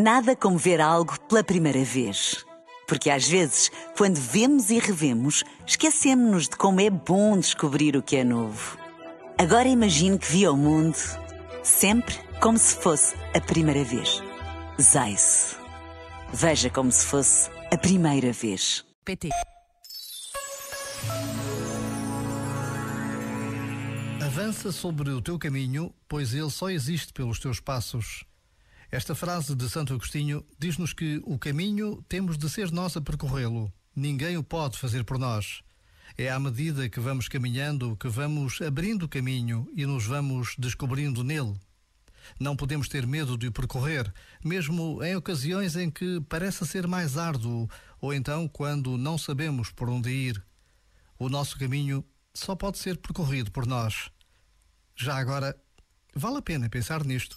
Nada como ver algo pela primeira vez. Porque às vezes, quando vemos e revemos, esquecemos-nos de como é bom descobrir o que é novo. Agora imagine que viu o mundo sempre como se fosse a primeira vez. Zais. Veja como se fosse a primeira vez. PT. Avança sobre o teu caminho, pois ele só existe pelos teus passos. Esta frase de Santo Agostinho diz-nos que o caminho temos de ser nós a percorrê-lo. Ninguém o pode fazer por nós. É à medida que vamos caminhando que vamos abrindo o caminho e nos vamos descobrindo nele. Não podemos ter medo de o percorrer, mesmo em ocasiões em que parece ser mais árduo ou então quando não sabemos por onde ir. O nosso caminho só pode ser percorrido por nós. Já agora, vale a pena pensar nisto.